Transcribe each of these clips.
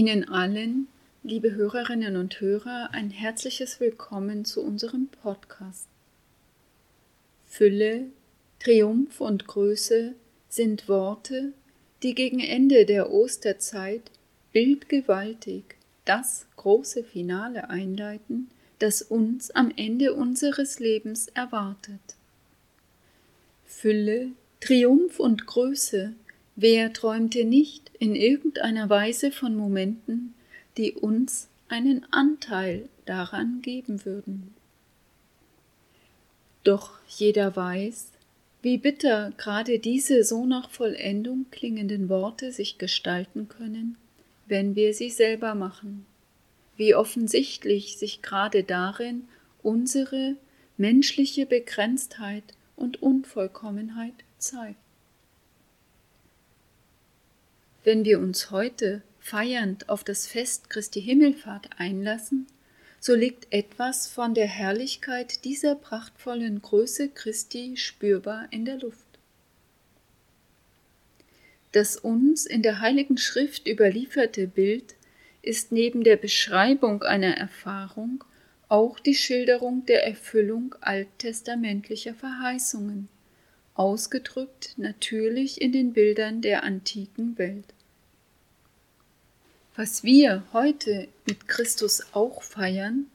Ihnen allen, liebe Hörerinnen und Hörer, ein herzliches Willkommen zu unserem Podcast. Fülle, Triumph und Größe sind Worte, die gegen Ende der Osterzeit bildgewaltig das große Finale einleiten, das uns am Ende unseres Lebens erwartet. Fülle, Triumph und Größe Wer träumte nicht in irgendeiner Weise von Momenten, die uns einen Anteil daran geben würden? Doch jeder weiß, wie bitter gerade diese so nach Vollendung klingenden Worte sich gestalten können, wenn wir sie selber machen, wie offensichtlich sich gerade darin unsere menschliche Begrenztheit und Unvollkommenheit zeigt. Wenn wir uns heute feiernd auf das Fest Christi Himmelfahrt einlassen, so liegt etwas von der Herrlichkeit dieser prachtvollen Größe Christi spürbar in der Luft. Das uns in der Heiligen Schrift überlieferte Bild ist neben der Beschreibung einer Erfahrung auch die Schilderung der Erfüllung alttestamentlicher Verheißungen ausgedrückt natürlich in den Bildern der antiken Welt. Was wir heute mit Christus auch feiern,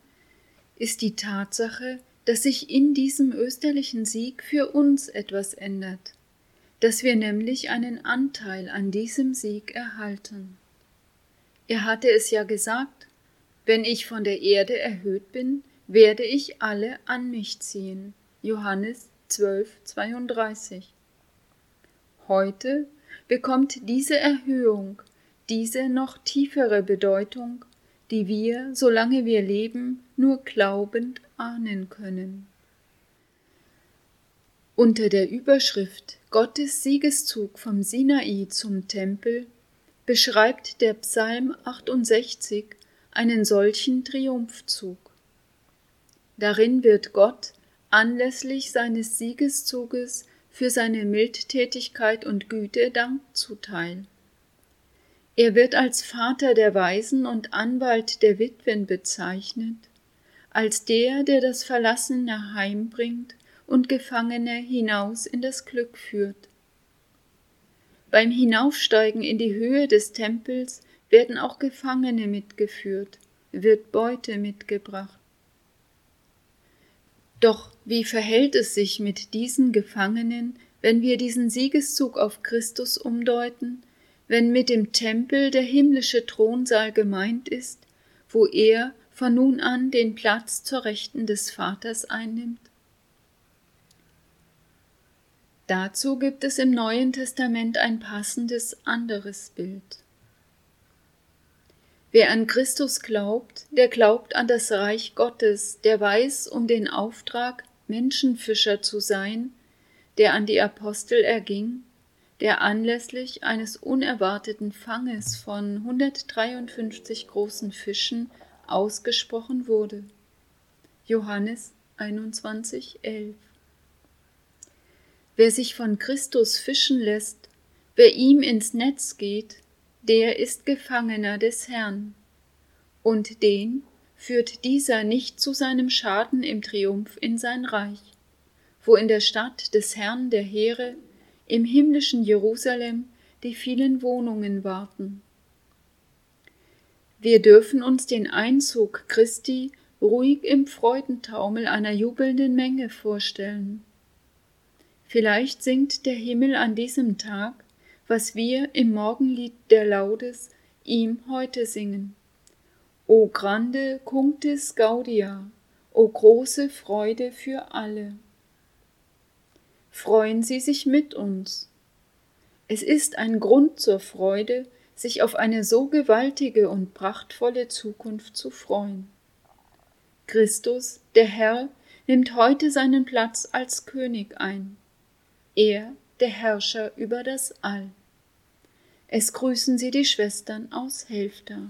ist die Tatsache, dass sich in diesem österlichen Sieg für uns etwas ändert, dass wir nämlich einen Anteil an diesem Sieg erhalten. Er hatte es ja gesagt, wenn ich von der Erde erhöht bin, werde ich alle an mich ziehen. Johannes 12,32. Heute bekommt diese Erhöhung diese noch tiefere Bedeutung, die wir, solange wir leben, nur glaubend ahnen können. Unter der Überschrift Gottes Siegeszug vom Sinai zum Tempel beschreibt der Psalm 68 einen solchen Triumphzug. Darin wird Gott anlässlich seines Siegeszuges für seine Mildtätigkeit und Güte Dank zuteil. Er wird als Vater der Waisen und Anwalt der Witwen bezeichnet, als der, der das Verlassene heimbringt und Gefangene hinaus in das Glück führt. Beim Hinaufsteigen in die Höhe des Tempels werden auch Gefangene mitgeführt, wird Beute mitgebracht. Doch wie verhält es sich mit diesen Gefangenen, wenn wir diesen Siegeszug auf Christus umdeuten, wenn mit dem Tempel der himmlische Thronsaal gemeint ist, wo er von nun an den Platz zur Rechten des Vaters einnimmt? Dazu gibt es im Neuen Testament ein passendes anderes Bild. Wer an Christus glaubt, der glaubt an das Reich Gottes, der weiß um den Auftrag, Menschenfischer zu sein, der an die Apostel erging, der anlässlich eines unerwarteten Fanges von 153 großen Fischen ausgesprochen wurde. Johannes 21, 11. Wer sich von Christus fischen lässt, wer ihm ins Netz geht, der ist Gefangener des Herrn, und den führt dieser nicht zu seinem Schaden im Triumph in sein Reich, wo in der Stadt des Herrn der Heere, im himmlischen Jerusalem, die vielen Wohnungen warten. Wir dürfen uns den Einzug Christi ruhig im Freudentaumel einer jubelnden Menge vorstellen. Vielleicht singt der Himmel an diesem Tag was wir im Morgenlied der Laudes ihm heute singen. O grande cunctis gaudia, o große Freude für alle. Freuen Sie sich mit uns. Es ist ein Grund zur Freude, sich auf eine so gewaltige und prachtvolle Zukunft zu freuen. Christus, der Herr, nimmt heute seinen Platz als König ein. Er der Herrscher über das All. Es grüßen Sie die Schwestern aus Helfter.